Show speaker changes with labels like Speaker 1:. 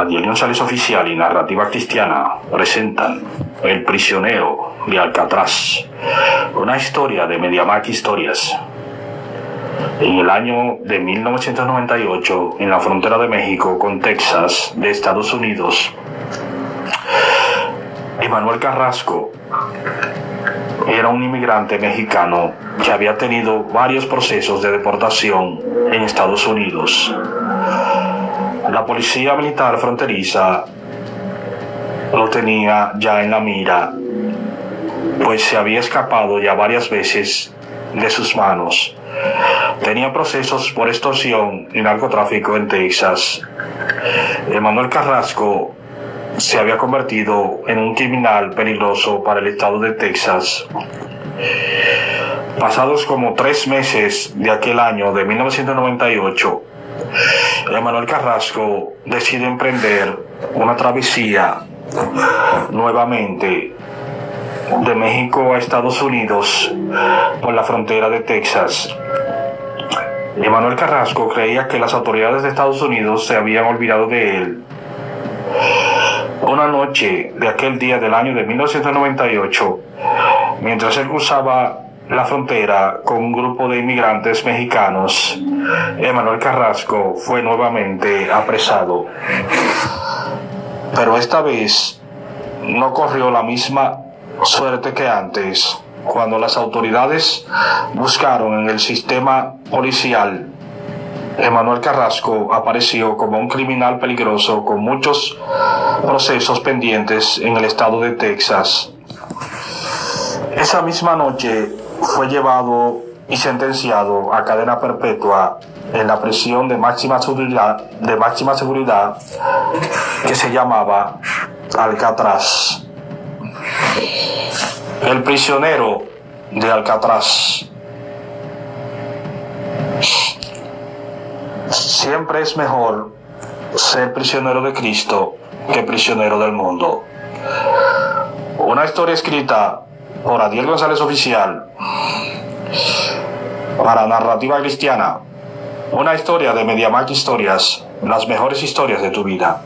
Speaker 1: Adiel González Oficial y Narrativa Cristiana. Presentan El prisionero de Alcatraz, una historia de Mediamac Historias. En el año de 1998, en la frontera de México con Texas, de Estados Unidos, Emanuel Carrasco era un inmigrante mexicano que había tenido varios procesos de deportación en Estados Unidos la policía militar fronteriza lo tenía ya en la mira, pues se había escapado ya varias veces de sus manos. Tenía procesos por extorsión y narcotráfico en Texas. Emanuel Carrasco se había convertido en un criminal peligroso para el estado de Texas. Pasados como tres meses de aquel año de 1998, Emanuel Carrasco decide emprender una travesía nuevamente de México a Estados Unidos por la frontera de Texas. Emanuel Carrasco creía que las autoridades de Estados Unidos se habían olvidado de él. Una noche de aquel día del año de 1998, mientras él cruzaba la frontera con un grupo de inmigrantes mexicanos, Emanuel Carrasco fue nuevamente apresado. Pero esta vez no corrió la misma suerte que antes, cuando las autoridades buscaron en el sistema policial. Emanuel Carrasco apareció como un criminal peligroso con muchos procesos pendientes en el estado de Texas. Esa misma noche fue llevado y sentenciado a cadena perpetua en la prisión de máxima seguridad, de máxima seguridad que se llamaba Alcatraz. El prisionero de Alcatraz. Siempre es mejor ser prisionero de Cristo que prisionero del mundo. Una historia escrita por Adiel González Oficial para Narrativa Cristiana. Una historia de Mediamac Historias, las mejores historias de tu vida.